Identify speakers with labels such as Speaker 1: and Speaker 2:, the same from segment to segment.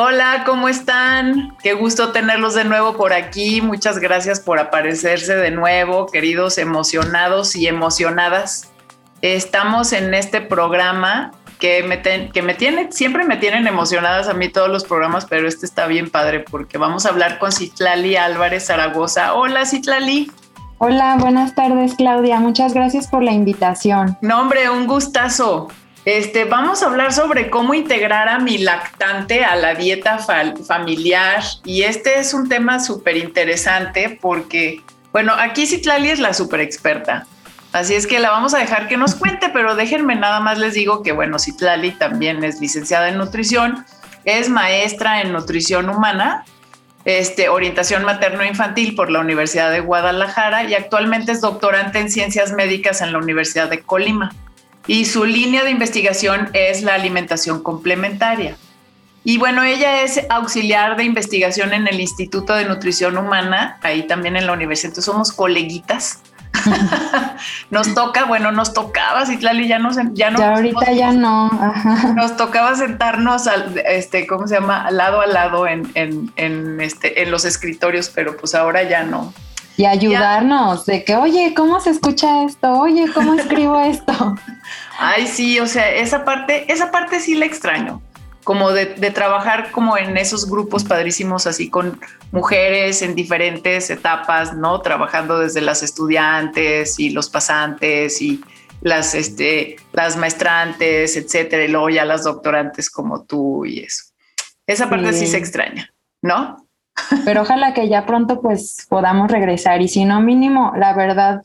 Speaker 1: Hola, ¿cómo están? Qué gusto tenerlos de nuevo por aquí. Muchas gracias por aparecerse de nuevo, queridos emocionados y emocionadas. Estamos en este programa que me, que me tiene, siempre me tienen emocionadas a mí todos los programas, pero este está bien padre porque vamos a hablar con Citlali Álvarez Zaragoza. Hola, Citlali.
Speaker 2: Hola, buenas tardes, Claudia. Muchas gracias por la invitación.
Speaker 1: No, hombre, un gustazo. Este, vamos a hablar sobre cómo integrar a mi lactante a la dieta familiar. Y este es un tema súper interesante porque, bueno, aquí Citlali es la súper experta, así es que la vamos a dejar que nos cuente, pero déjenme nada más les digo que, bueno, Citlali también es licenciada en nutrición, es maestra en nutrición humana, este, orientación materno-infantil por la Universidad de Guadalajara y actualmente es doctorante en ciencias médicas en la Universidad de Colima y su línea de investigación es la alimentación complementaria. Y bueno, ella es auxiliar de investigación en el Instituto de Nutrición Humana, ahí también en la universidad, entonces somos coleguitas. nos toca, bueno, nos tocaba, Citlali, ya no, ya no.
Speaker 2: Ya ahorita ya no.
Speaker 1: Nos tocaba sentarnos al, este, ¿cómo se llama? Lado a lado en, en, en, este, en los escritorios, pero pues ahora ya no
Speaker 2: y ayudarnos de que, oye, ¿cómo se escucha esto? Oye, ¿cómo escribo esto?
Speaker 1: Ay, sí, o sea, esa parte, esa parte sí la extraño, como de, trabajar como en esos grupos padrísimos, así con mujeres en diferentes etapas, ¿no? Trabajando desde las estudiantes y los pasantes y las, este, las maestrantes, etcétera, y luego ya las doctorantes como tú y eso. Esa parte sí se extraña, ¿no?
Speaker 2: Pero ojalá que ya pronto pues podamos regresar. Y si no mínimo, la verdad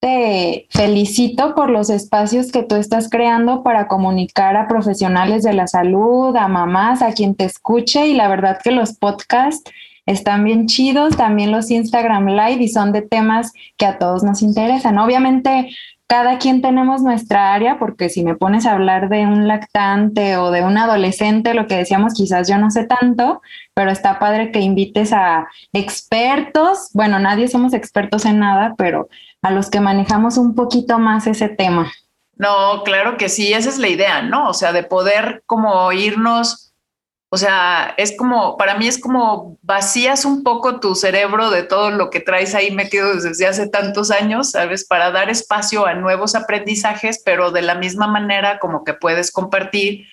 Speaker 2: te felicito por los espacios que tú estás creando para comunicar a profesionales de la salud, a mamás, a quien te escuche. Y la verdad que los podcasts están bien chidos, también los Instagram Live y son de temas que a todos nos interesan. Obviamente cada quien tenemos nuestra área, porque si me pones a hablar de un lactante o de un adolescente, lo que decíamos, quizás yo no sé tanto, pero está padre que invites a expertos, bueno, nadie somos expertos en nada, pero a los que manejamos un poquito más ese tema.
Speaker 1: No, claro que sí, esa es la idea, ¿no? O sea, de poder como irnos o sea, es como, para mí es como vacías un poco tu cerebro de todo lo que traes ahí metido desde hace tantos años, ¿sabes? Para dar espacio a nuevos aprendizajes, pero de la misma manera como que puedes compartir,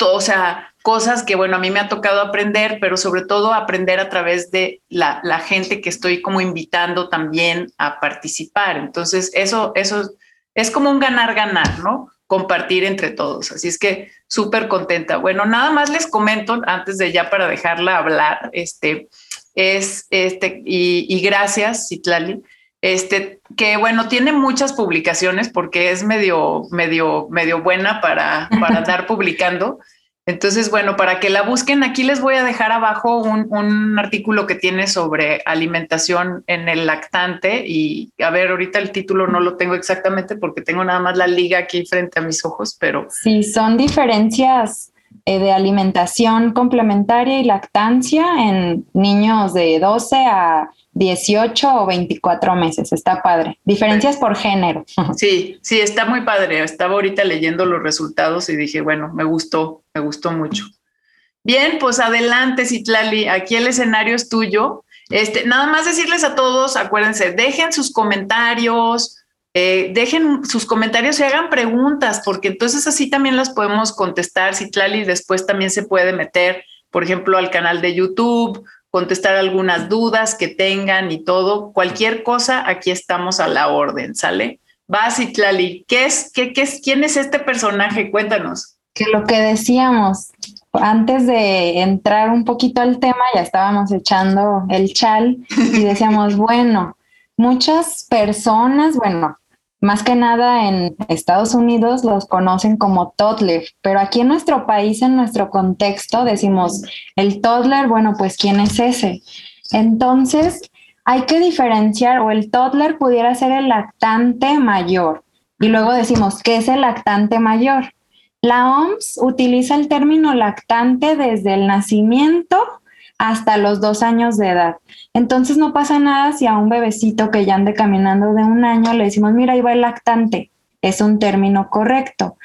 Speaker 1: o sea, cosas que, bueno, a mí me ha tocado aprender, pero sobre todo aprender a través de la, la gente que estoy como invitando también a participar. Entonces, eso, eso es como un ganar-ganar, ¿no? Compartir entre todos. Así es que súper contenta. Bueno, nada más les comento antes de ya para dejarla hablar, este, es este, y, gracias, Citlali, este, que bueno, tiene muchas publicaciones porque es medio, medio, medio buena para, para andar publicando. Entonces, bueno, para que la busquen, aquí les voy a dejar abajo un, artículo que tiene sobre alimentación en el lactante y a ver, ahorita el título no lo tengo exactamente porque tengo nada más la liga aquí frente a mis ojos, pero...
Speaker 2: Sí, son diferencias eh, de alimentación complementaria y lactancia en niños de 12 a 18 o 24 meses. Está padre. Diferencias por género.
Speaker 1: Sí, sí, está muy padre. Estaba ahorita leyendo los resultados y dije, bueno, me gustó, me gustó mucho. Bien, pues adelante, Citlali. Aquí el escenario es tuyo. Este, nada más decirles a todos, acuérdense, dejen sus comentarios, eh, dejen sus comentarios y hagan preguntas, porque entonces así también las podemos contestar. Citlali después también se puede meter, por ejemplo, al canal de YouTube contestar algunas dudas que tengan y todo. Cualquier cosa, aquí estamos a la orden, ¿sale? Va, Citlali, ¿qué es, qué, qué es, quién es este personaje? Cuéntanos.
Speaker 2: Que lo que decíamos, antes de entrar un poquito al tema, ya estábamos echando el chal y decíamos, bueno, muchas personas, bueno, más que nada en Estados Unidos los conocen como toddler, pero aquí en nuestro país, en nuestro contexto, decimos el toddler, bueno, pues ¿quién es ese? Entonces, hay que diferenciar o el toddler pudiera ser el lactante mayor. Y luego decimos, ¿qué es el lactante mayor? La OMS utiliza el término lactante desde el nacimiento hasta los dos años de edad. Entonces no pasa nada si a un bebecito que ya ande caminando de un año le decimos, mira, ahí va el lactante. Es un término correcto.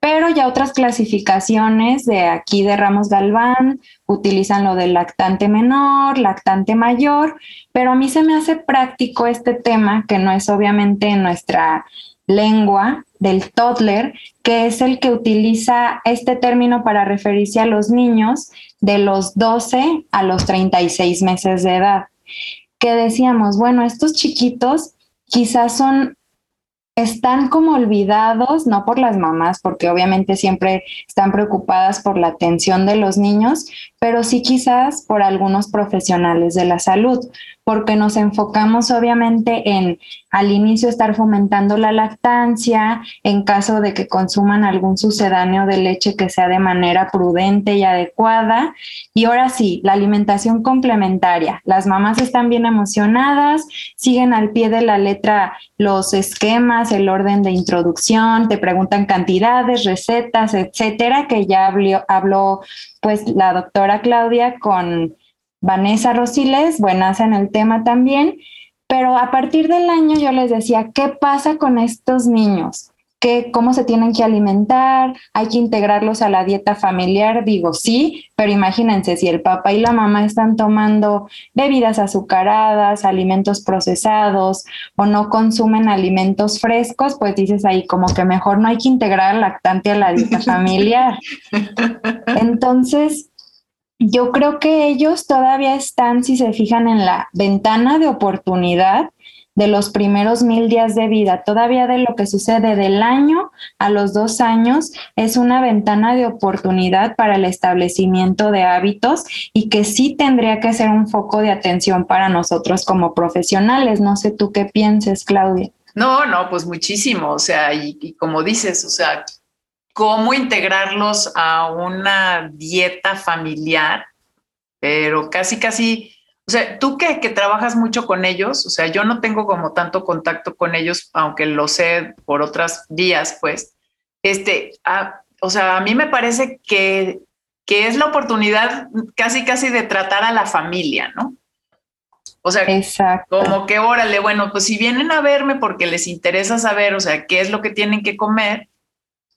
Speaker 2: Pero ya otras clasificaciones de aquí de Ramos Galván utilizan lo del lactante menor, lactante mayor, pero a mí se me hace práctico este tema, que no es obviamente en nuestra lengua del toddler, que es el que utiliza este término para referirse a los niños de los 12 a los 36 meses de edad. Que decíamos, bueno, estos chiquitos quizás son están como olvidados, no por las mamás, porque obviamente siempre están preocupadas por la atención de los niños, pero sí quizás por algunos profesionales de la salud, porque nos enfocamos obviamente en al inicio estar fomentando la lactancia, en caso de que consuman algún sucedáneo de leche que sea de manera prudente y adecuada. Y ahora sí, la alimentación complementaria. Las mamás están bien emocionadas, siguen al pie de la letra los esquemas, el orden de introducción, te preguntan cantidades, recetas, etcétera, que ya habló, habló pues la doctora Claudia con Vanessa Rosiles, buenas en el tema también, pero a partir del año yo les decía, ¿qué pasa con estos niños? ¿Qué, ¿Cómo se tienen que alimentar? ¿Hay que integrarlos a la dieta familiar? Digo, sí, pero imagínense si el papá y la mamá están tomando bebidas azucaradas, alimentos procesados o no consumen alimentos frescos, pues dices ahí como que mejor no hay que integrar al lactante a la dieta familiar. Entonces, yo creo que ellos todavía están, si se fijan en la ventana de oportunidad de los primeros mil días de vida, todavía de lo que sucede del año a los dos años, es una ventana de oportunidad para el establecimiento de hábitos y que sí tendría que ser un foco de atención para nosotros como profesionales. No sé tú qué pienses, Claudia.
Speaker 1: No, no, pues muchísimo, o sea, y, y como dices, o sea, cómo integrarlos a una dieta familiar, pero casi, casi, o sea, tú que, que trabajas mucho con ellos, o sea, yo no tengo como tanto contacto con ellos, aunque lo sé por otras vías, pues, este, o sea, a mí me parece que, que es la oportunidad casi, casi de tratar a la familia, ¿no? O sea, como que órale, bueno, pues si vienen a verme porque les interesa saber, o sea, qué es lo que tienen que comer,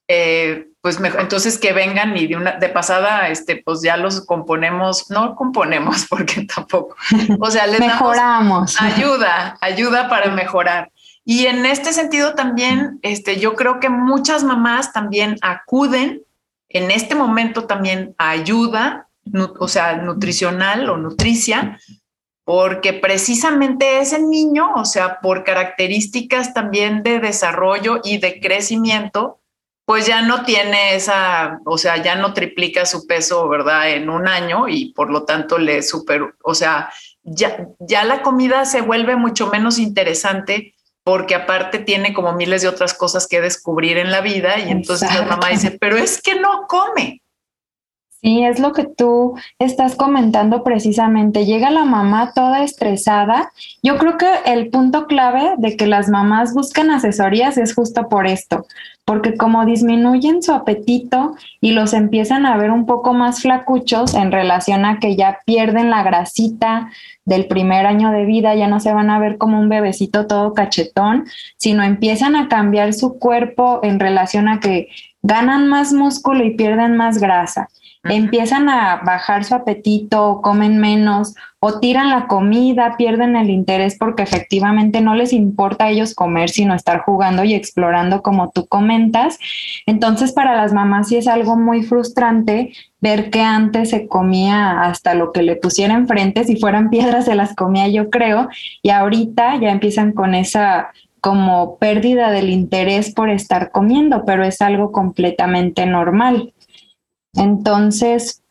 Speaker 1: eh, pues entonces que vengan y de una de pasada, este, pues ya los componemos, no componemos porque tampoco, o sea, les
Speaker 2: mejoramos
Speaker 1: ayuda, ayuda para mejorar. Y en este sentido también, este, yo creo que muchas mamás también acuden en este momento también a ayuda, o sea, nutricional o nutricia, porque precisamente ese niño, o sea, por características también de desarrollo y de crecimiento, pues ya no tiene esa, o sea, ya no triplica su peso, ¿verdad? En un año y por lo tanto le super, o sea, ya, ya la comida se vuelve mucho menos interesante porque aparte tiene como miles de otras cosas que descubrir en la vida y entonces la mamá dice, pero es que no come.
Speaker 2: Sí, es lo que tú estás comentando precisamente. Llega la mamá toda estresada. Yo creo que el punto clave de que las mamás buscan asesorías es justo por esto, porque como disminuyen su apetito y los empiezan a ver un poco más flacuchos en relación a que ya pierden la grasita del primer año de vida, ya no se van a ver como un bebecito todo cachetón, sino empiezan a cambiar su cuerpo en relación a que ganan más músculo y pierden más grasa empiezan a bajar su apetito, comen menos o tiran la comida, pierden el interés porque efectivamente no les importa a ellos comer, sino estar jugando y explorando como tú comentas. Entonces para las mamás sí es algo muy frustrante ver que antes se comía hasta lo que le pusiera enfrente, si fueran piedras se las comía yo creo, y ahorita ya empiezan con esa como pérdida del interés por estar comiendo, pero es algo completamente normal. Entonces,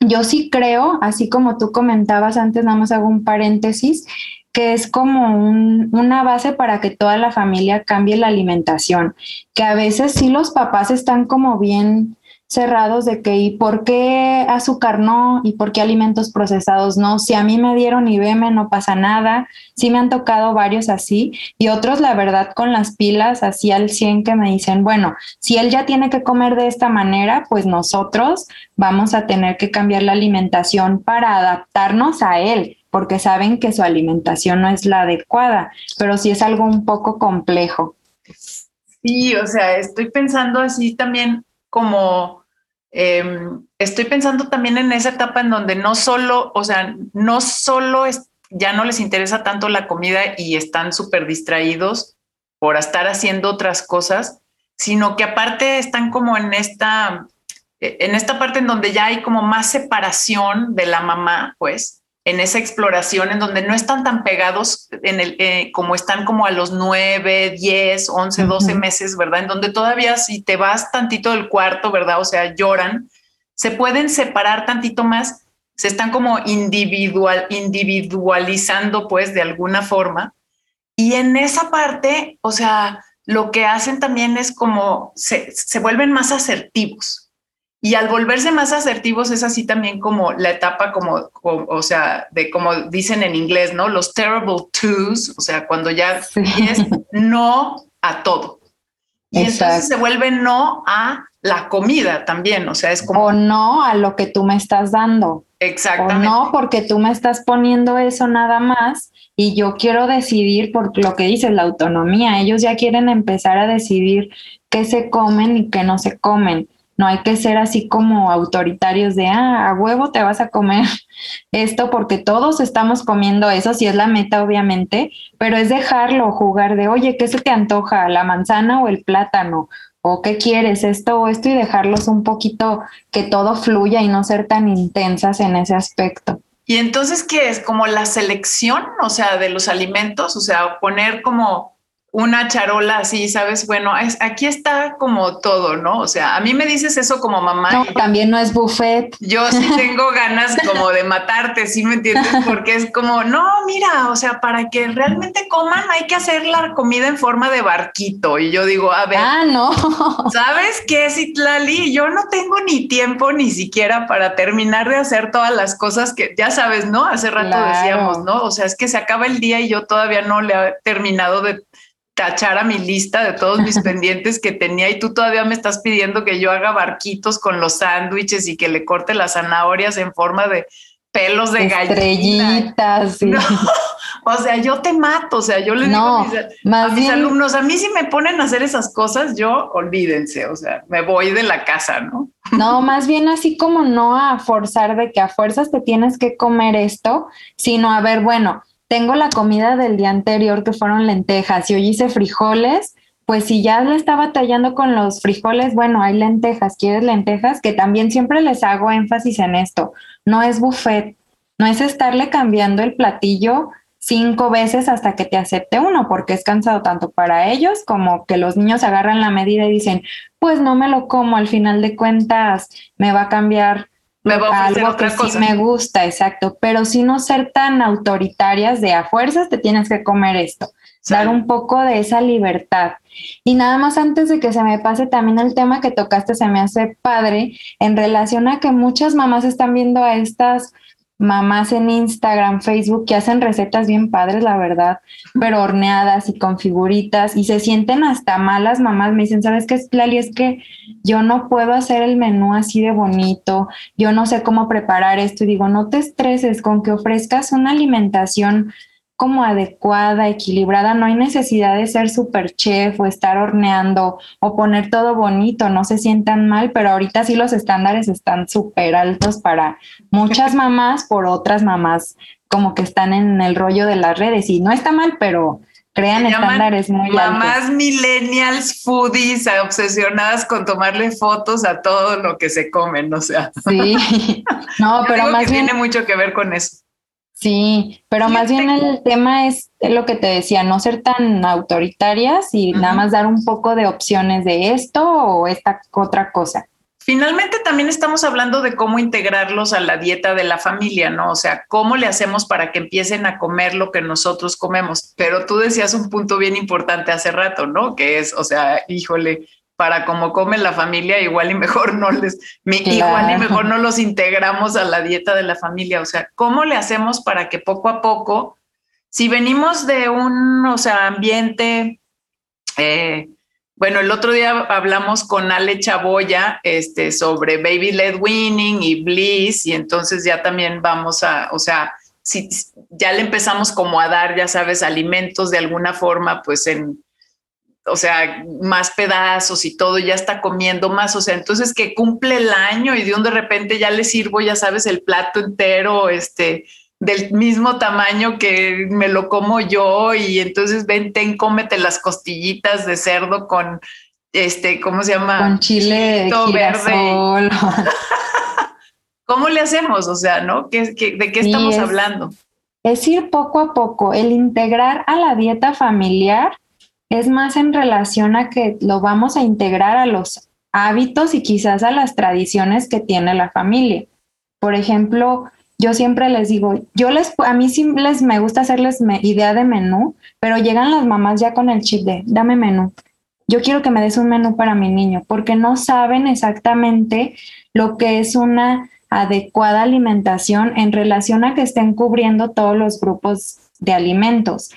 Speaker 2: yo sí creo, así como tú comentabas antes, nada más hago un paréntesis, que es como una base para que toda la familia cambie la alimentación, que a veces sí los papás están como bien cerrados de que y por qué azúcar no y por qué alimentos procesados no. Si a mí me dieron IBM no pasa nada. Sí me han tocado varios así y otros la verdad con las pilas así al 100 que me dicen, bueno, si él ya tiene que comer de esta manera, pues nosotros vamos a tener que cambiar la alimentación para adaptarnos a él porque saben que su alimentación no es la adecuada, pero sí es algo un poco complejo.
Speaker 1: Sí, o sea, estoy pensando así también como em, estoy pensando también en esa etapa en donde no solo, o sea, no solo es, ya no les interesa tanto la comida y están súper distraídos por estar haciendo otras cosas, sino que aparte están como en esta, en esta parte en donde ya hay como más separación de la mamá, pues, en esa exploración en donde no están tan pegados en el, eh, como están como a los 9, 10, 11, 12 meses, ¿verdad? En donde todavía si te vas tantito del cuarto, ¿verdad? O sea, lloran, se pueden separar tantito más, se están como individual, individualizando pues de alguna forma. Y en esa parte, o sea, lo que hacen también es como se, se vuelven más asertivos, y al volverse más asertivos es así también como la etapa como, o sea, de como dicen en inglés, ¿no? Los terrible twos, o sea, cuando ya es no a todo. Y entonces se vuelve no a la comida también, o sea, es como...
Speaker 2: O no a lo que tú me estás dando.
Speaker 1: Exactamente.
Speaker 2: O no porque tú me estás poniendo eso nada más y yo quiero decidir por lo que dices, la autonomía. Ellos ya quieren empezar a decidir qué se comen y qué no se comen. No hay que ser así como autoritarios de, ah, a huevo te vas a comer esto porque todos estamos comiendo eso, si es la meta obviamente, pero es dejarlo jugar de, oye, ¿qué se te antoja? ¿La manzana o el plátano? ¿O qué quieres? Esto o esto y dejarlos un poquito que todo fluya y no ser tan intensas en ese aspecto.
Speaker 1: Y entonces, ¿qué es? Como la selección, o sea, de los alimentos, o sea, poner como una charola así, ¿sabes? Bueno, es, aquí está como todo, ¿no? O sea, a mí me dices eso como mamá.
Speaker 2: No, también no es buffet.
Speaker 1: Yo sí tengo ganas como de matarte, ¿sí me entiendes? Porque es como, no, mira, o sea, para que realmente coman hay que hacer la comida en forma de barquito. Y yo digo, a ver.
Speaker 2: Ah, no.
Speaker 1: ¿Sabes qué, Citlali? Yo no tengo ni tiempo ni siquiera para terminar de hacer todas las cosas que, ya sabes, ¿no? Hace rato decíamos, ¿no? O sea, es que se acaba el día y yo todavía no le he terminado de tachar a mi lista de todos mis pendientes que tenía y tú todavía me estás pidiendo que yo haga barquitos con los sándwiches y que le corte las zanahorias en forma de pelos de
Speaker 2: Estrellitas,
Speaker 1: gallina. o sea, yo te mato, o sea, yo les digo a mis, más mis alumnos, a mí si me ponen a hacer esas cosas, yo olvídense, o sea, me voy de la casa, ¿no?
Speaker 2: No, más bien así como no a forzar de que a fuerzas te tienes que comer esto, sino a ver, bueno, tengo la comida del día anterior que fueron lentejas y hoy hice frijoles, pues si ya le estaba tallando con los frijoles, bueno, hay lentejas, ¿quieres lentejas? Que también siempre les hago énfasis en esto, no es buffet, no es estarle cambiando el platillo cinco veces hasta que te acepte uno, porque es cansado tanto para ellos como que los niños agarran la medida y dicen, pues no me lo como, al final de cuentas me va a cambiar
Speaker 1: me va a algo
Speaker 2: que sí me gusta, exacto, pero si no ser tan autoritarias de a fuerzas te tienes que comer esto, dar un poco de esa libertad. Y nada más antes de que se me pase también el tema que tocaste, se me hace padre en relación a que muchas mamás están viendo a estas mamás en Instagram, Facebook que hacen recetas bien padres, la verdad, pero horneadas y con figuritas y se sienten hasta malas mamás. Me dicen, ¿sabes qué Lali? Es que yo no puedo hacer el menú así de bonito, yo no sé cómo preparar esto y digo, no te estreses con que ofrezcas una alimentación como adecuada, equilibrada, no hay necesidad de ser super chef o estar horneando o poner todo bonito, no se sientan mal, pero ahorita sí los estándares están súper altos para muchas mamás, por otras mamás como que están en el rollo de las redes y no está mal, pero crean estándares muy
Speaker 1: altos. Mamás millennials foodies obsesionadas con tomarle fotos a todo lo que se comen, o sea.
Speaker 2: Sí, no, pero más
Speaker 1: bien tiene mucho que ver con eso.
Speaker 2: Sí, pero más bien el tema es lo que te decía, no ser tan autoritarias y nada más dar un poco de opciones de esto o esta otra cosa.
Speaker 1: Finalmente también estamos hablando de cómo integrarlos a la dieta de la familia, ¿no? O sea, cómo le hacemos para que empiecen a comer lo que nosotros comemos. Pero tú decías un punto bien importante hace rato, ¿no? Que es, o sea, híjole, para cómo come la familia, igual y mejor no les, igual y mejor no los integramos a la dieta de la familia. O sea, ¿cómo le hacemos para que poco a poco, si venimos de un, o sea, ambiente, eh, bueno, el otro día hablamos con Ale Chaboya este, sobre Baby Led Winning y Bliss, y entonces ya también vamos a, o sea, si ya le empezamos como a dar, ya sabes, alimentos de alguna forma, pues en, o sea, más pedazos y todo, ya está comiendo más, o sea, entonces que cumple el año y de un de repente ya le sirvo, ya sabes, el plato entero, este, del mismo tamaño que me lo como yo y entonces ven, ten, cómete las costillitas de cerdo con, este, ¿cómo se llama?
Speaker 2: Con chile verde.
Speaker 1: ¿Cómo le hacemos? O sea, ¿no? ¿Qué, de qué estamos hablando?
Speaker 2: Es ir poco a poco, el integrar a la dieta familiar es más en relación a que lo vamos a integrar a los hábitos y quizás a las tradiciones que tiene la familia. Por ejemplo, yo siempre les digo, yo les, a mí sí les me gusta hacerles idea de menú, pero llegan las mamás ya con el chip de, dame menú. Yo quiero que me des un menú para mi niño, porque no saben exactamente lo que es una adecuada alimentación en relación a que estén cubriendo todos los grupos de alimentos.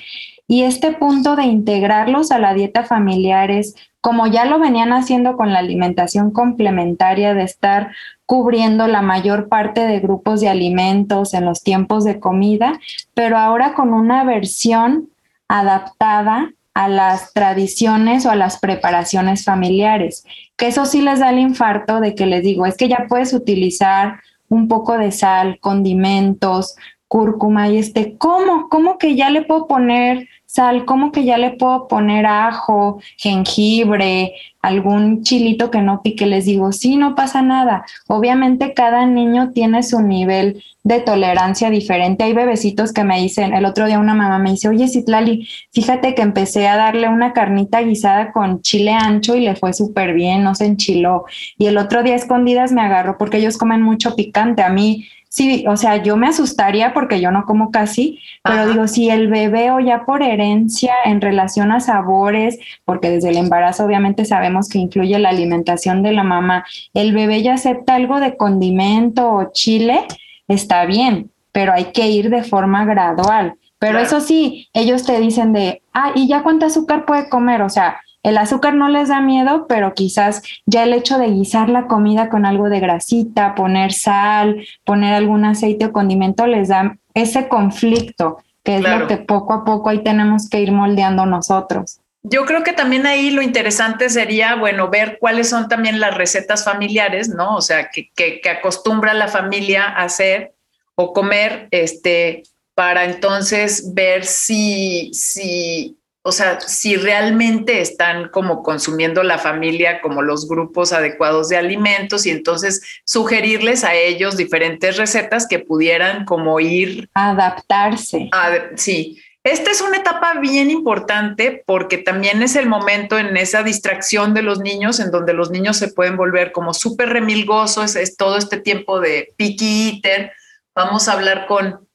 Speaker 2: Y este punto de integrarlos a la dieta familiar es, como ya lo venían haciendo con la alimentación complementaria, de estar cubriendo la mayor parte de grupos de alimentos en los tiempos de comida, pero ahora con una versión adaptada a las tradiciones o a las preparaciones familiares, que eso sí les da el infarto de que les digo, es que ya puedes utilizar un poco de sal, condimentos, cúrcuma y este, ¿cómo? ¿Cómo que ya le puedo poner sal? ¿Cómo que ya le puedo poner ajo, jengibre, algún chilito que no pique? Les digo, sí, no pasa nada. Obviamente cada niño tiene su nivel de tolerancia diferente. Hay bebecitos que me dicen, el otro día una mamá me dice, oye, Citlali, fíjate que empecé a darle una carnita guisada con chile ancho y le fue súper bien, no se enchiló. Y el otro día escondidas me agarró porque ellos comen mucho picante. A mí sí, o sea, yo me asustaría porque yo no como casi, pero digo, si el bebé o ya por herencia en relación a sabores, porque desde el embarazo obviamente sabemos que incluye la alimentación de la mamá, el bebé ya acepta algo de condimento o chile, está bien, pero hay que ir de forma gradual. Pero eso sí, ellos te dicen de, ah, ¿y ya cuánto azúcar puede comer? O sea, el azúcar no les da miedo, pero quizás ya el hecho de guisar la comida con algo de grasita, poner sal, poner algún aceite o condimento les da ese conflicto, que es lo que poco a poco ahí tenemos que ir moldeando nosotros.
Speaker 1: Yo creo que también ahí lo interesante sería, bueno, ver cuáles son también las recetas familiares, ¿no? O sea, que, que, que acostumbra la familia a hacer o comer, este, para entonces ver si, si o sea, si realmente están como consumiendo la familia como los grupos adecuados de alimentos y entonces sugerirles a ellos diferentes recetas que pudieran como ir
Speaker 2: adaptarse.
Speaker 1: sí. Esta es una etapa bien importante porque también es el momento en esa distracción de los niños, en donde los niños se pueden volver como súper remilgosos, es, todo este tiempo de picky eater. Vamos a hablar con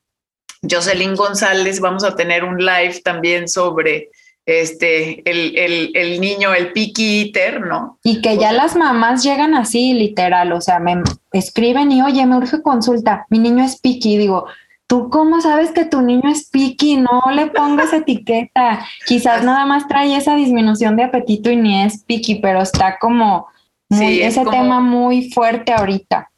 Speaker 1: Jocelyn González, vamos a tener un live también sobre este, el, niño, el picky eater, ¿no?
Speaker 2: Y que ya las mamás llegan así, literal, o sea, me escriben y, oye, me urge consulta, mi niño es picky, digo, ¿tú cómo sabes que tu niño es picky? No le pongas etiqueta, quizás nada más trae esa disminución de apetito y ni es picky, pero está como muy, ese tema muy fuerte ahorita.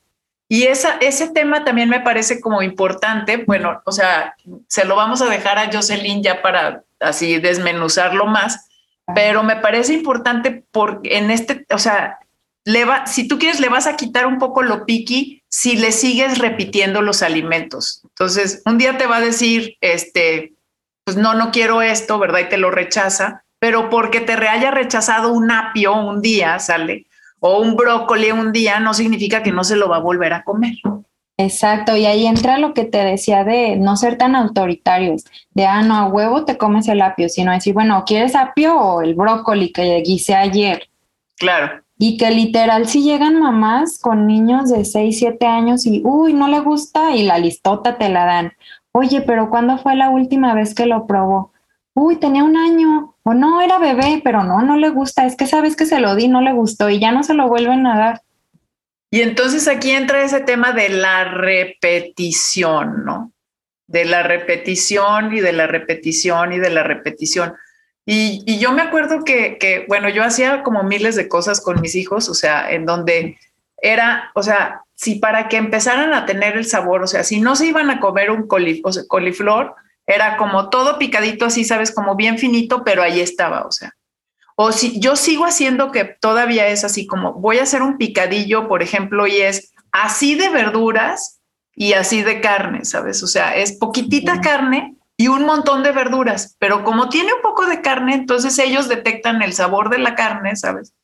Speaker 1: Y esa, ese tema también me parece como importante. Bueno, o sea, se lo vamos a dejar a Jocelyn ya para así desmenuzarlo más, pero me parece importante porque en este, o sea, le va, si tú quieres, le vas a quitar un poco lo piqui si le sigues repitiendo los alimentos. Entonces, un día te va a decir, este, pues no, no quiero esto, ¿verdad? Y te lo rechaza, pero porque te haya rechazado un apio un día, sale, o un brócoli un día, no significa que no se lo va a volver a comer.
Speaker 2: Exacto, y ahí entra lo que te decía de no ser tan autoritarios, de, ah, no, a huevo te comes el apio, sino decir, bueno, ¿quieres apio o el brócoli que guisé ayer?
Speaker 1: Claro.
Speaker 2: Y que literal si llegan mamás con niños de 6, 7 años y, uy, no le gusta y la listota te la dan. Oye, pero ¿cuándo fue la última vez que lo probó? Uy, tenía un año. O no, era bebé, pero no, no le gusta, es que sabes que se lo di, no le gustó y ya no se lo vuelven a dar.
Speaker 1: Y entonces aquí entra ese tema de la repetición, ¿no? De la repetición y de la repetición y de la repetición. Y, yo me acuerdo que, que, bueno, yo hacía como miles de cosas con mis hijos, o sea, en donde era, o sea, si para que empezaran a tener el sabor, o sea, si no se iban a comer un coliflor, era como todo picadito así, sabes, como bien finito, pero ahí estaba, o sea. O si yo sigo haciendo que todavía es así como voy a hacer un picadillo, por ejemplo, y es así de verduras y así de carne, ¿sabes? O sea, es poquitita carne y un montón de verduras, pero como tiene un poco de carne, entonces ellos detectan el sabor de la carne, ¿sabes?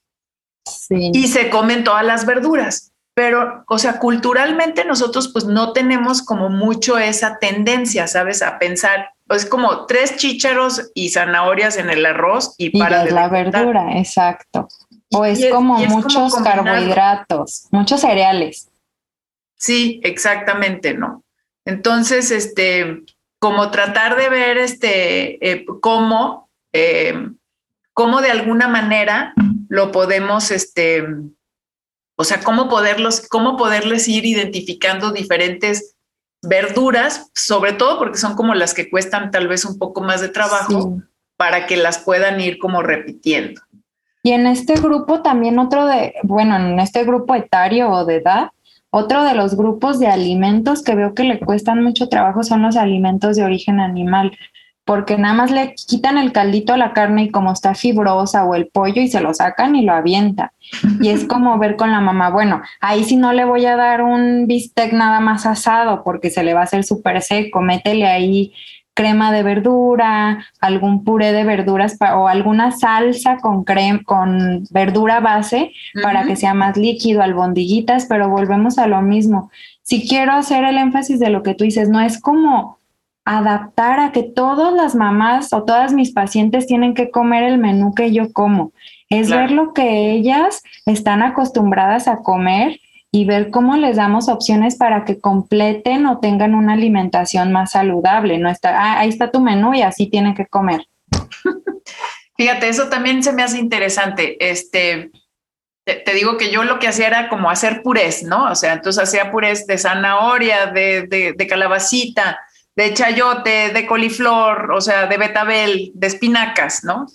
Speaker 1: Sí. Y se comen todas las verduras. Pero, o sea, culturalmente nosotros pues no tenemos como mucho esa tendencia, ¿sabes? A pensar, es como tres chícharos y zanahorias en el arroz y, para
Speaker 2: la verdura, exacto. O es, como muchos carbohidratos, muchos cereales.
Speaker 1: Sí, exactamente, ¿no? Entonces, este, como tratar de ver este, eh, cómo, eh, cómo de alguna manera lo podemos, este, o sea, cómo, poderlos, cómo poderles ir identificando diferentes verduras, sobre todo porque son como las que cuestan tal vez un poco más de trabajo, para que las puedan ir como repitiendo.
Speaker 2: Y en este grupo también otro de, bueno, en este grupo etario o de edad, otro de los grupos de alimentos que veo que le cuestan mucho trabajo son los alimentos de origen animal, porque nada más le quitan el caldito a la carne y como está fibrosa o el pollo y se lo sacan y lo avienta. Y es como ver con la mamá, bueno, ahí sí no le voy a dar un bistec nada más asado porque se le va a hacer súper seco, métele ahí crema de verdura, algún puré de verduras o alguna salsa con crema, con verdura base para que sea más líquido, albondiguitas, pero volvemos a lo mismo. Si quiero hacer el énfasis de lo que tú dices, no es como adaptar a que todas las mamás o todas mis pacientes tienen que comer el menú que yo como. Es ver lo que ellas están acostumbradas a comer y ver cómo les damos opciones para que completen o tengan una alimentación más saludable. No está, ah, ahí está tu menú y así tienen que comer.
Speaker 1: Fíjate, eso también se me hace interesante. Este, te, digo que yo lo que hacía era como hacer purés, ¿no? O sea, entonces hacía purés de zanahoria, de, de, de calabacita, de chayote, de coliflor, o sea, de betabel, de espinacas, ¿no?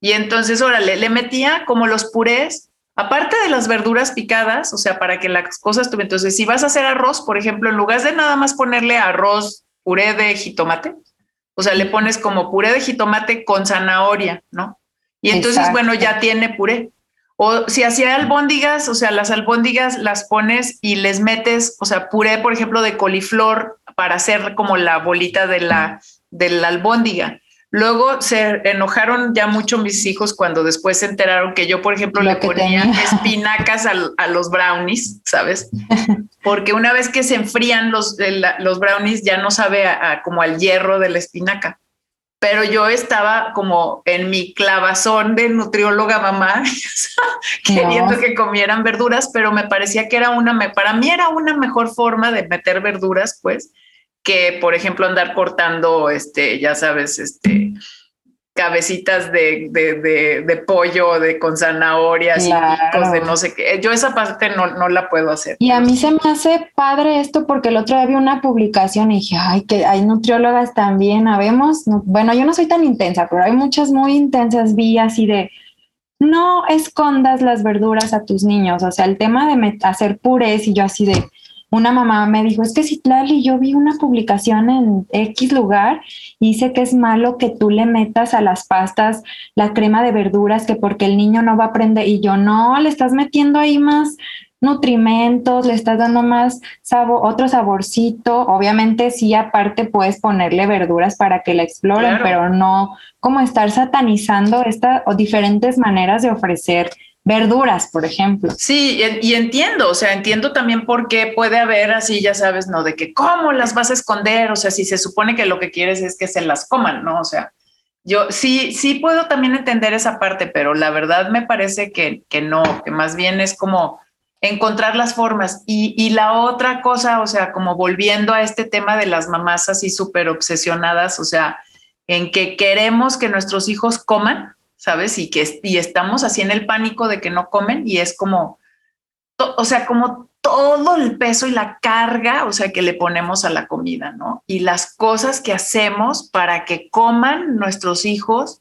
Speaker 1: Y entonces, órale, le metía como los purés Aparte de las verduras picadas, o sea, para que las cosas tuvieran. Entonces, si vas a hacer arroz, por ejemplo, en lugar de nada más ponerle arroz, puré de jitomate, o sea, le pones como puré de jitomate con zanahoria, ¿no? Y entonces, bueno, ya tiene puré. O si hacía albóndigas, o sea, las albóndigas las pones y les metes, o sea, puré, por ejemplo, de coliflor para hacer como la bolita de la, de la albóndiga. Luego se enojaron ya mucho mis hijos cuando después se enteraron que yo, por ejemplo, le ponía espinacas a, los brownies, ¿sabes? Porque una vez que se enfrían los, los brownies ya no sabe como al hierro de la espinaca. Pero yo estaba como en mi clavazón de nutrióloga mamá, queriendo que comieran verduras, pero me parecía que era una, para mí era una mejor forma de meter verduras, pues, que, por ejemplo, andar cortando, este, ya sabes, este, cabecitas de, de, de, pollo, de con zanahorias y picos de no sé qué. Yo esa parte no, no, la puedo hacer.
Speaker 2: Y a mí se me hace padre esto porque el otro día vi una publicación y dije, ay, que hay nutriólogas también, habemos, bueno, yo no soy tan intensa, pero hay muchas muy intensas vías y de no escondas las verduras a tus niños, o sea, el tema de hacer purés y yo así de una mamá me dijo, es que si Tlali, yo vi una publicación en X lugar y dice que es malo que tú le metas a las pastas la crema de verduras, que porque el niño no va a aprender. Y yo, no, le estás metiendo ahí más nutrimentos, le estás dando más sabor, otro saborcito. Obviamente sí, aparte puedes ponerle verduras para que la exploren, pero no como estar satanizando estas o diferentes maneras de ofrecer verduras, por ejemplo.
Speaker 1: Sí, y entiendo, o sea, entiendo también por qué puede haber así, ya sabes, ¿no? De que cómo las vas a esconder, o sea, si se supone que lo que quieres es que se las coman, ¿no? O sea, yo sí, sí puedo también entender esa parte, pero la verdad me parece que, que no, que más bien es como encontrar las formas. Y, y la otra cosa, o sea, como volviendo a este tema de las mamás así súper obsesionadas, o sea, en que queremos que nuestros hijos coman, ¿sabes? Y que y estamos así en el pánico de que no comen y es como, o sea, como todo el peso y la carga, o sea, que le ponemos a la comida, ¿no? Y las cosas que hacemos para que coman nuestros hijos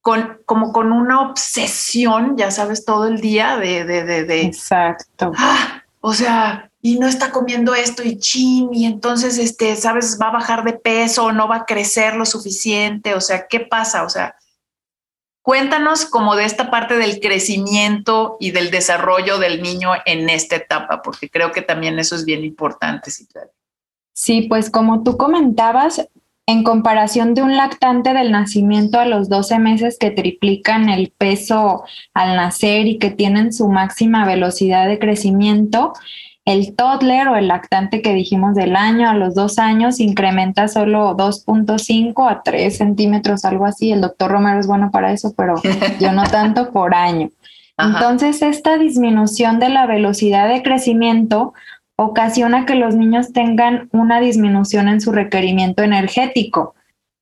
Speaker 1: con, como con una obsesión, ya sabes, todo el día de, de, de, de
Speaker 2: Exacto.
Speaker 1: Ah, o sea, y no está comiendo esto y chin, y entonces, este, sabes, va a bajar de peso, o no va a crecer lo suficiente, o sea, ¿qué pasa? O sea, Cuéntanos como de esta parte del crecimiento y del desarrollo del niño en esta etapa, porque creo que también eso es bien importante.
Speaker 2: Sí, pues como tú comentabas, en comparación de un lactante del nacimiento a los 12 meses que triplican el peso al nacer y que tienen su máxima velocidad de crecimiento, el toddler o el lactante que dijimos del año a los dos años incrementa solo 2.5 a 3 centímetros, algo así. El doctor Romero es bueno para eso, pero yo no tanto por año. Entonces, esta disminución de la velocidad de crecimiento ocasiona que los niños tengan una disminución en su requerimiento energético.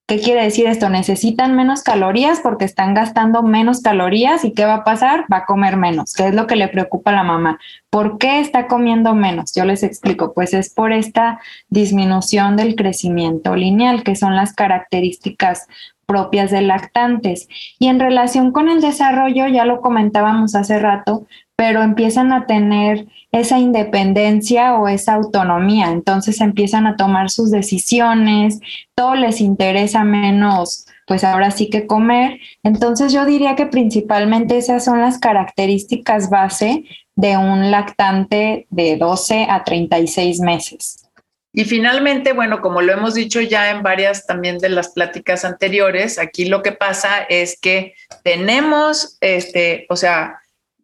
Speaker 2: ¿Qué quiere decir esto? Necesitan menos calorías porque están gastando menos calorías y ¿qué va a pasar? Va a comer menos, ¿Qué es lo que le preocupa a la mamá. ¿Por qué está comiendo menos? Yo les explico, pues es por esta disminución del crecimiento lineal, que son las características propias de lactantes. Y en relación con el desarrollo, ya lo comentábamos hace rato, pero empiezan a tener esa independencia o esa autonomía, entonces empiezan a tomar sus decisiones, todo les interesa menos, pues ahora sí que comer. Entonces yo diría que principalmente esas son las características base de un lactante de 12 a 36 meses.
Speaker 1: Y finalmente, bueno, como lo hemos dicho ya en varias también de las pláticas anteriores, aquí lo que pasa es que tenemos, este, o sea,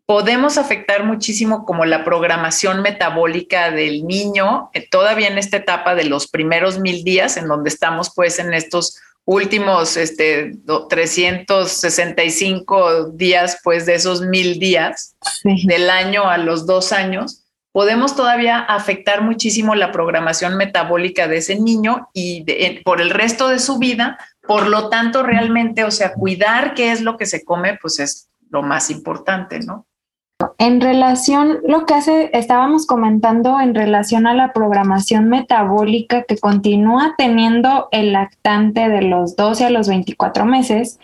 Speaker 1: podemos afectar muchísimo como la programación metabólica del niño, eh, todavía en esta etapa de los primeros mil días, en donde estamos pues en estos últimos este, 365 días pues de esos mil días del año a los dos años, podemos todavía afectar muchísimo la programación metabólica de ese niño y por el resto de su vida. Por lo tanto, realmente, o sea, cuidar qué es lo que se come, pues es lo más importante, ¿no?
Speaker 2: En relación, lo que hace, estábamos comentando en relación a la programación metabólica que continúa teniendo el lactante de los 12 a los 24 meses,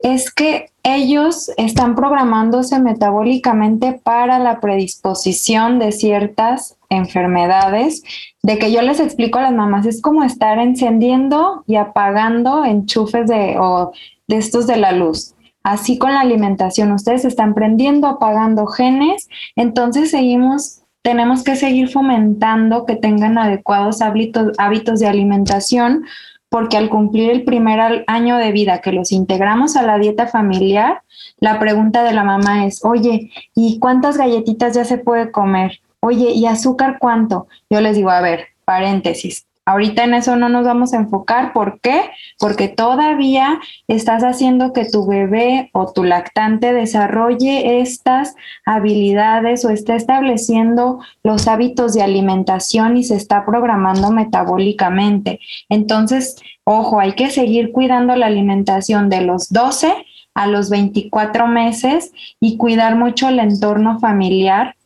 Speaker 2: es que ellos están programándose metabólicamente para la predisposición de ciertas enfermedades, de que yo les explico a las mamás, es como estar encendiendo y apagando enchufes de, o de estos de la luz. Así con la alimentación, ustedes están prendiendo, apagando genes, entonces seguimos, tenemos que seguir fomentando que tengan adecuados hábitos, hábitos de alimentación, porque al cumplir el primer año de vida que los integramos a la dieta familiar, la pregunta de la mamá es, oye, ¿y cuántas galletitas ya se puede comer? Oye, ¿y azúcar cuánto? Yo les digo, a ver, paréntesis, Ahorita en eso no nos vamos a enfocar. ¿Por qué? Porque todavía estás haciendo que tu bebé o tu lactante desarrolle estas habilidades o esté estableciendo los hábitos de alimentación y se está programando metabólicamente. Entonces, ojo, hay que seguir cuidando la alimentación de los 12 a los 24 meses y cuidar mucho el entorno familiar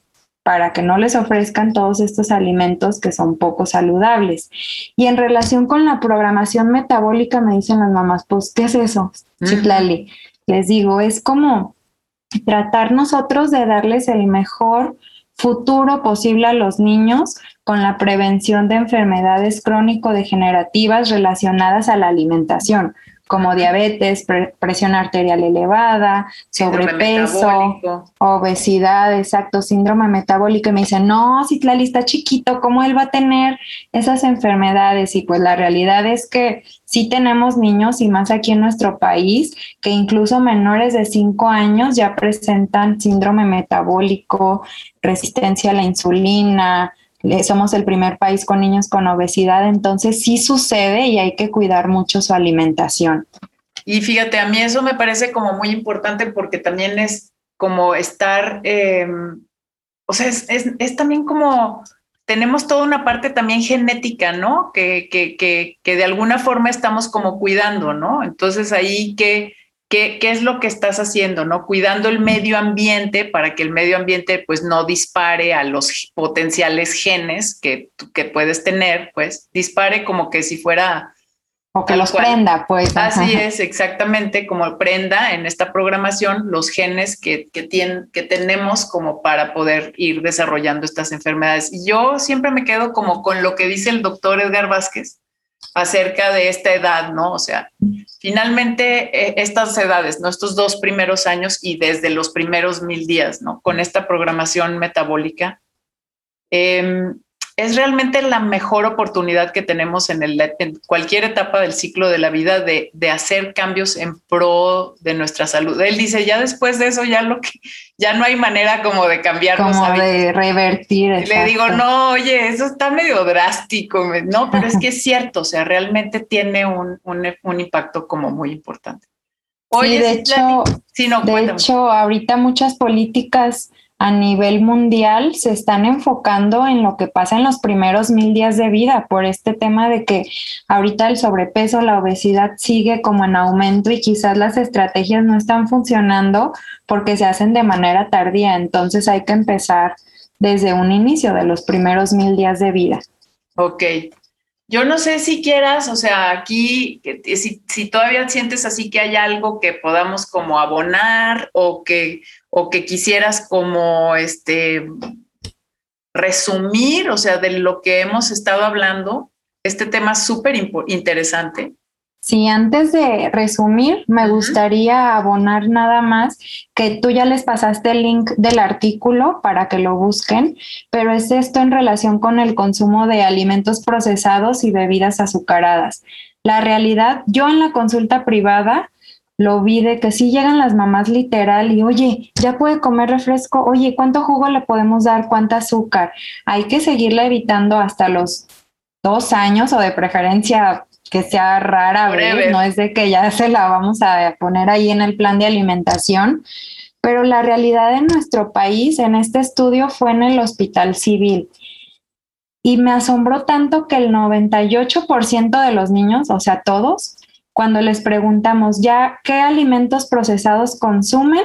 Speaker 2: para que no les ofrezcan todos estos alimentos que son poco saludables. Y en relación con la programación metabólica, me dicen las mamás, pues, ¿qué es eso, Chitlali? Les digo, es como tratar nosotros de darles el mejor futuro posible a los niños con la prevención de enfermedades crónico-degenerativas relacionadas a la alimentación como diabetes, presión arterial elevada, sobrepeso, obesidad, exacto, síndrome metabólico. Y me dicen, no, si la lista chiquito, ¿cómo él va a tener esas enfermedades? Y pues la realidad es que sí tenemos niños y más aquí en nuestro país que incluso menores de 5 años ya presentan síndrome metabólico, resistencia a la insulina, somos el primer país con niños con obesidad, entonces sí sucede y hay que cuidar mucho su alimentación.
Speaker 1: Y fíjate, a mí eso me parece como muy importante porque también es como estar, em, o sea, es, es, también como, tenemos toda una parte también genética, ¿no? Que, que, que, que de alguna forma estamos como cuidando, ¿no? Entonces ahí que ¿Qué, ¿Qué, es lo que estás haciendo? ¿no? Cuidando el medio ambiente para que el medio ambiente pues no dispare a los potenciales genes que, que puedes tener, pues dispare como que si fuera
Speaker 2: o que los prenda, pues.
Speaker 1: Así es, exactamente, como prenda en esta programación los genes que, que, tienen, que tenemos como para poder ir desarrollando estas enfermedades. Y yo siempre me quedo como con lo que dice el doctor Edgar Vázquez acerca de esta edad, ¿no? O sea, finalmente eh, estas edades, ¿no? Estos dos primeros años y desde los primeros mil días, ¿no? Con esta programación metabólica. Eh, es realmente la mejor oportunidad que tenemos en, el, en cualquier etapa del ciclo de la vida de, de, hacer cambios en pro de nuestra salud. Él dice, ya después de eso, ya lo que, ya no hay manera como de cambiar.
Speaker 2: Como de revertir.
Speaker 1: Y le digo, no, oye, eso está medio drástico, no, pero es que es cierto, o sea, realmente tiene un, un, un impacto como muy importante.
Speaker 2: Oye, sí, de hecho, sí, no, de hecho, ahorita muchas políticas a nivel mundial se están enfocando en lo que pasa en los primeros mil días de vida por este tema de que ahorita el sobrepeso, la obesidad sigue como en aumento y quizás las estrategias no están funcionando porque se hacen de manera tardía. Entonces hay que empezar desde un inicio de los primeros mil días de vida.
Speaker 1: Ok. Yo no sé si quieras, o sea, aquí, si, si todavía sientes así que hay algo que podamos como abonar o que, o que quisieras como este resumir, o sea, de lo que hemos estado hablando, este tema súper interesante.
Speaker 2: Sí, antes de resumir, me gustaría abonar nada más que tú ya les pasaste el link del artículo para que lo busquen, pero es esto en relación con el consumo de alimentos procesados y bebidas azucaradas. La realidad, yo en la consulta privada lo vi de que sí llegan las mamás literal y oye, ya puede comer refresco, oye, ¿cuánto jugo le podemos dar? ¿Cuánta azúcar? Hay que seguirla evitando hasta los dos años o de preferencia que sea rara vez, no es de que ya se la vamos a poner ahí en el plan de alimentación, pero la realidad en nuestro país, en este estudio, fue en el hospital civil. Y me asombró tanto que el 98% de los niños, o sea, todos, cuando les preguntamos ya qué alimentos procesados consumen,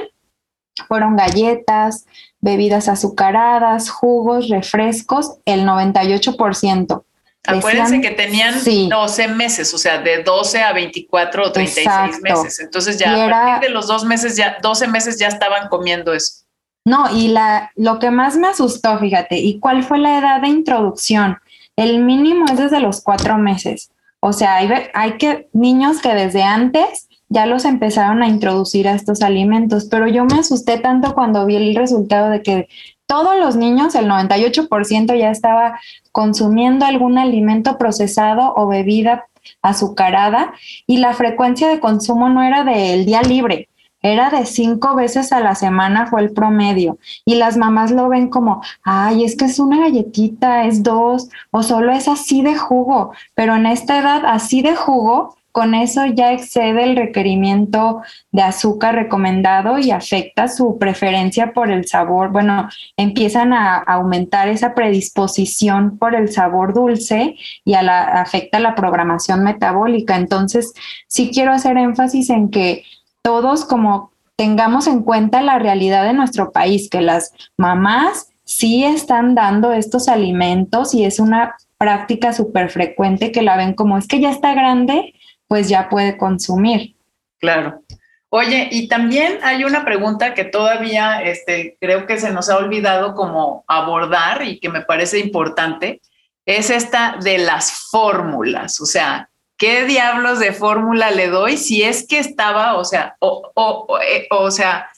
Speaker 2: fueron galletas, bebidas azucaradas, jugos, refrescos, el 98%.
Speaker 1: Acuérdense que tenían 12 meses, o sea, de 12 a 24 o 36 meses. Entonces ya a partir de los dos meses, ya 12 meses ya estaban comiendo eso.
Speaker 2: No, y la, lo que más me asustó, fíjate, ¿y cuál fue la edad de introducción? El mínimo es desde los cuatro meses. O sea, hay, hay que niños que desde antes ya los empezaron a introducir a estos alimentos, pero yo me asusté tanto cuando vi el resultado de que todos los niños, el 98% ya estaba consumiendo algún alimento procesado o bebida azucarada y la frecuencia de consumo no era del día libre, era de cinco veces a la semana fue el promedio. Y las mamás lo ven como, ay, es que es una galletita, es dos, o solo es así de jugo. Pero en esta edad, así de jugo, con eso ya excede el requerimiento de azúcar recomendado y afecta su preferencia por el sabor. Bueno, empiezan a aumentar esa predisposición por el sabor dulce y a la, afecta la programación metabólica. Entonces, sí quiero hacer énfasis en que todos como tengamos en cuenta la realidad de nuestro país, que las mamás sí están dando estos alimentos y es una práctica súper frecuente que la ven como es que ya está grande, pues ya puede consumir.
Speaker 1: Claro. Oye, y también hay una pregunta que todavía este, creo que se nos ha olvidado como abordar y que me parece importante, es esta de las fórmulas. O sea, ¿qué diablos de fórmula le doy si es que estaba, o sea, o, o, o, eh, o sea,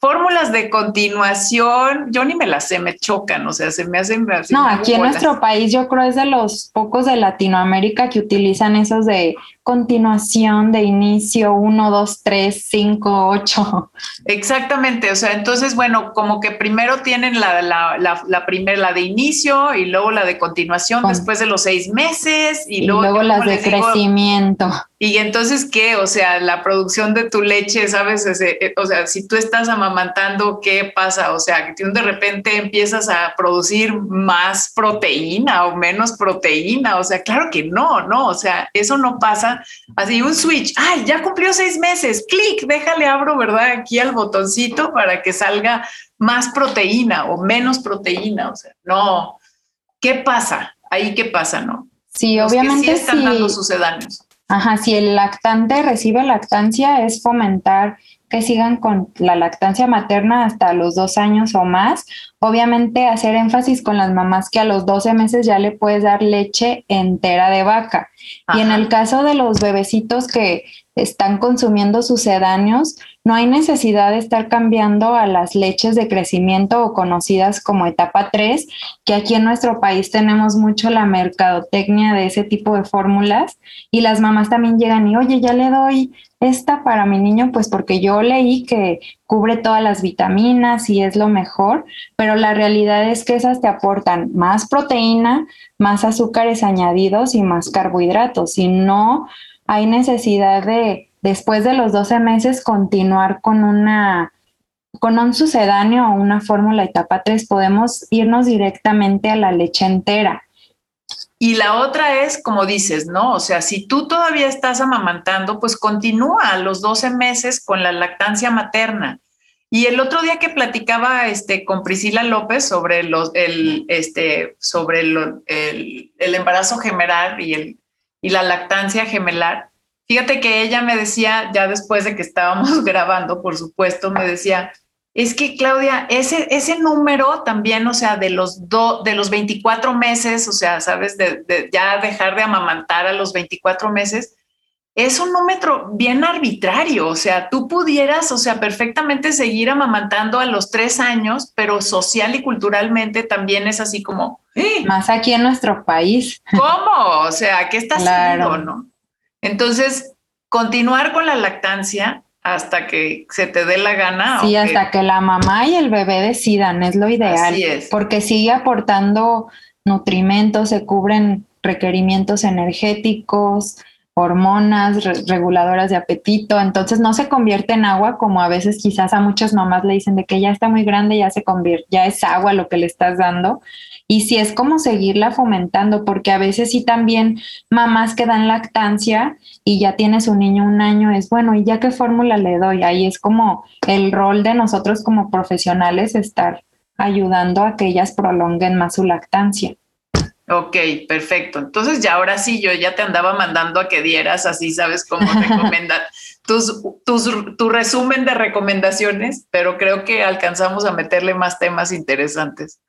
Speaker 1: fórmulas de continuación, yo ni me las sé, me chocan, o sea, se me hacen...
Speaker 2: no, aquí en nuestro país yo creo es de los pocos de Latinoamérica que utilizan esos de continuación, de inicio, 1, 2, 3, 5, 8.
Speaker 1: Exactamente, o sea, entonces, bueno, como que primero tienen la, la, la, primera, la de inicio y luego la de continuación después de los seis meses y, luego,
Speaker 2: luego las de crecimiento.
Speaker 1: Y entonces, ¿qué? O sea, la producción de tu leche, ¿sabes? Eh, o sea, si tú estás amamantando, ¿qué pasa? O sea, que de repente empiezas a producir más proteína o menos proteína. O sea, claro que no, no. O sea, eso no pasa así un switch, ay, ya cumplió seis meses, clic, déjale abro, ¿verdad? Aquí al botoncito para que salga más proteína o menos proteína, o sea, no, ¿qué pasa? Ahí qué pasa, ¿no?
Speaker 2: Sí, obviamente sí
Speaker 1: están dando sucedáneos.
Speaker 2: Ajá, si el lactante recibe lactancia es fomentar que sigan con la lactancia materna hasta los dos años o más. Obviamente hacer énfasis con las mamás que a los 12 meses ya le puedes dar leche entera de vaca. Y en el caso de los bebecitos que están consumiendo sucedáneos, no hay necesidad de estar cambiando a las leches de crecimiento o conocidas como etapa 3, que aquí en nuestro país tenemos mucho la mercadotecnia de ese tipo de fórmulas y las mamás también llegan y, oye, ya le doy esta para mi niño, pues porque yo leí que cubre todas las vitaminas y es lo mejor, pero la realidad es que esas te aportan más proteína, más azúcares añadidos y más carbohidratos. Si no hay necesidad de, después de los 12 meses, continuar con una con un sucedáneo o una fórmula etapa 3 podemos irnos directamente a la leche entera.
Speaker 1: Y la otra es, como dices, ¿no? O sea, si tú todavía estás amamantando, pues continúa a los 12 meses con la lactancia materna. Y el otro día que platicaba este, con Priscila López sobre, los, el, este, sobre el, el, embarazo gemelar y, el, y la lactancia gemelar, fíjate que ella me decía, ya después de que estábamos grabando, por supuesto, me decía, es que Claudia, ese, ese número también, o sea, de los, do, de los 24 meses, o sea, sabes, de, ya dejar de amamantar a los 24 meses, es un número bien arbitrario, o sea, tú pudieras, o sea, perfectamente seguir amamantando a los tres años, pero social y culturalmente también es así como...
Speaker 2: ¡Eh! Más aquí en nuestro país.
Speaker 1: ¿Cómo? O sea, ¿qué estás haciendo, no? Entonces, continuar con la lactancia hasta que se te dé la gana.
Speaker 2: Sí, hasta que la mamá y el bebé decidan, es lo ideal. Porque sigue aportando nutrimentos, se cubren requerimientos energéticos, hormonas reguladoras de apetito, entonces no se convierte en agua como a veces quizás a muchas mamás le dicen de que ya está muy grande, ya se convierte, ya es agua lo que le estás dando. Y si es como seguirla fomentando, porque a veces sí también mamás que dan lactancia y ya tiene su niño un año, es bueno, ¿y ya qué fórmula le doy? Ahí es como el rol de nosotros como profesionales estar ayudando a que ellas prolonguen más su lactancia.
Speaker 1: Ok, perfecto. Entonces ya ahora sí, yo ya te andaba mandando a que dieras así, ¿sabes? cómo recomendar tus, tus, tu resumen de recomendaciones, pero creo que alcanzamos a meterle más temas interesantes.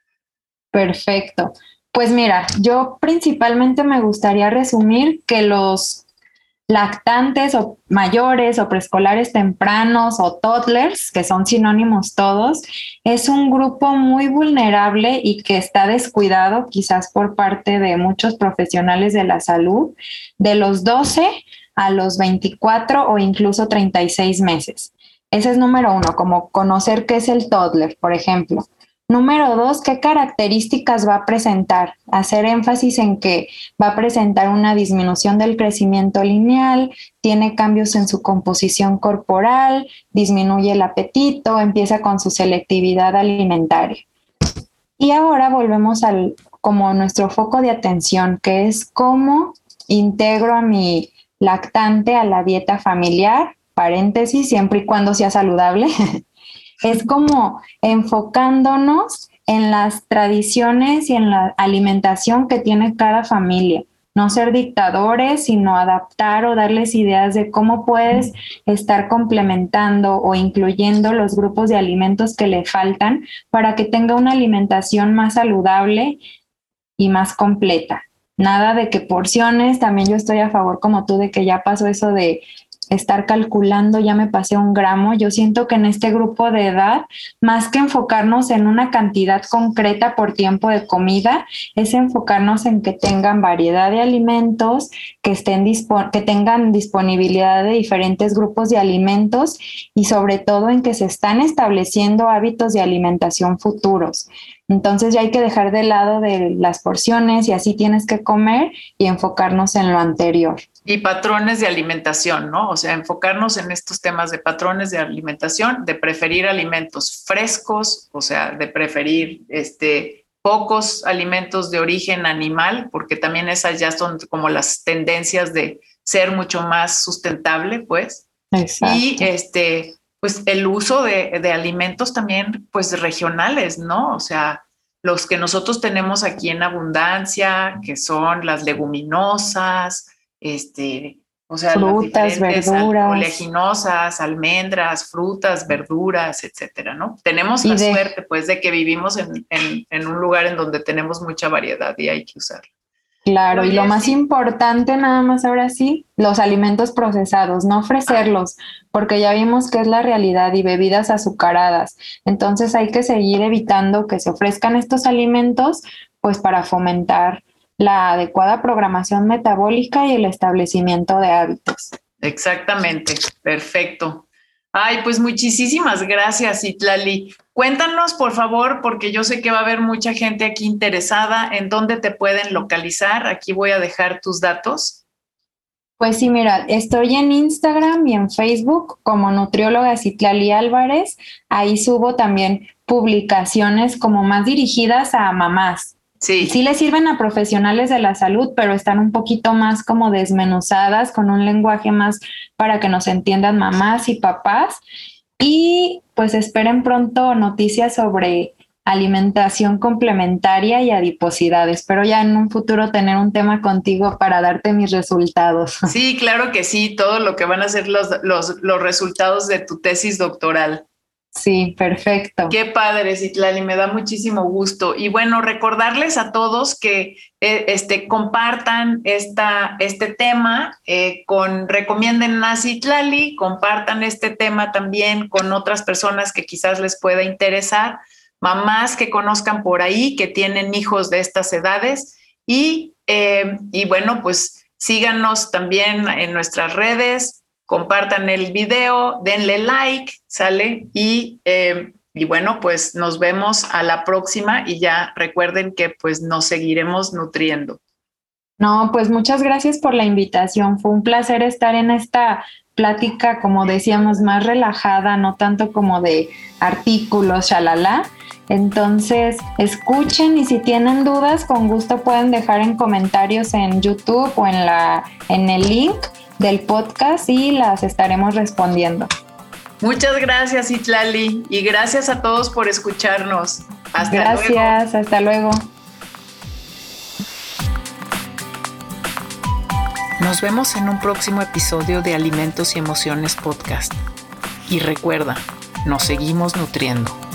Speaker 2: Perfecto. Pues mira, yo principalmente me gustaría resumir que los lactantes o mayores o preescolares tempranos o toddlers, que son sinónimos todos, es un grupo muy vulnerable y que está descuidado quizás por parte de muchos profesionales de la salud, de los 12 a los 24 o incluso 36 meses. Ese es número uno, como conocer qué es el toddler, por ejemplo. Número dos, ¿qué características va a presentar? Hacer énfasis en que va a presentar una disminución del crecimiento lineal, tiene cambios en su composición corporal, disminuye el apetito, empieza con su selectividad alimentaria. Y ahora volvemos al como nuestro foco de atención, que es cómo integro a mi lactante a la dieta familiar, paréntesis, siempre y cuando sea saludable. Es como enfocándonos en las tradiciones y en la alimentación que tiene cada familia. No ser dictadores, sino adaptar o darles ideas de cómo puedes estar complementando o incluyendo los grupos de alimentos que le faltan para que tenga una alimentación más saludable y más completa. Nada de que porciones, también yo estoy a favor como tú de que ya pasó eso de estar calculando, ya me pasé un gramo. Yo siento que en este grupo de edad, más que enfocarnos en una cantidad concreta por tiempo de comida, es enfocarnos en que tengan variedad de alimentos, que, estén que tengan disponibilidad de diferentes grupos de alimentos y sobre todo en que se están estableciendo hábitos de alimentación futuros. Entonces ya hay que dejar de lado de las porciones y así tienes que comer y enfocarnos en lo anterior.
Speaker 1: Y patrones de alimentación, ¿no? O sea, enfocarnos en estos temas de patrones de alimentación, de preferir alimentos frescos, o sea, de preferir este, pocos alimentos de origen animal, porque también esas ya son como las tendencias de ser mucho más sustentable, pues. Y este, pues el uso de, de, alimentos también, pues regionales, ¿no? O sea, los que nosotros tenemos aquí en abundancia, que son las leguminosas, este, o sea,
Speaker 2: frutas, verduras,
Speaker 1: oleaginosas, almendras, frutas, verduras, etcétera, ¿no? Tenemos la suerte, pues, de que vivimos en, en, un lugar en donde tenemos mucha variedad y hay que usarla.
Speaker 2: Claro, y lo más importante nada más ahora sí, los alimentos procesados, no ofrecerlos, porque ya vimos que es la realidad y bebidas azucaradas. Entonces hay que seguir evitando que se ofrezcan estos alimentos, pues para fomentar la adecuada programación metabólica y el establecimiento de hábitos.
Speaker 1: Exactamente, perfecto. Ay, pues muchísimas gracias, Itlali. Cuéntanos, por favor, porque yo sé que va a haber mucha gente aquí interesada en dónde te pueden localizar. Aquí voy a dejar tus datos.
Speaker 2: Pues sí, mira, estoy en Instagram y en Facebook como nutrióloga Citlali Álvarez. Ahí subo también publicaciones como más dirigidas a mamás. Sí. Sí le sirven a profesionales de la salud, pero están un poquito más como desmenuzadas, con un lenguaje más para que nos entiendan mamás y papás. Y pues esperen pronto noticias sobre alimentación complementaria y adiposidad. Espero ya en un futuro tener un tema contigo para darte mis resultados.
Speaker 1: Sí, claro que sí, todo lo que van a ser los, los, los resultados de tu tesis doctoral.
Speaker 2: Sí, perfecto.
Speaker 1: Qué padre, Citlali, me da muchísimo gusto. Y bueno, recordarles a todos que eh, este, compartan esta, este tema, eh, con, recomienden a Citlali, compartan este tema también con otras personas que quizás les pueda interesar, mamás que conozcan por ahí, que tienen hijos de estas edades. Y, eh, y bueno, pues síganos también en nuestras redes, compartan el video, denle like, ¿sale? Y, eh, y bueno, pues nos vemos a la próxima y ya recuerden que pues nos seguiremos nutriendo.
Speaker 2: No, pues muchas gracias por la invitación. Fue un placer estar en esta plática, como decíamos, más relajada, no tanto como de artículos, shalala. Entonces, escuchen y si tienen dudas, con gusto pueden dejar en comentarios en YouTube o en, la, en el link del podcast y las estaremos respondiendo.
Speaker 1: Muchas gracias, Itlali, y gracias a todos por escucharnos.
Speaker 2: Hasta gracias, hasta luego.
Speaker 1: Nos vemos en un próximo episodio de Alimentos y Emociones Podcast. Y recuerda, nos seguimos nutriendo.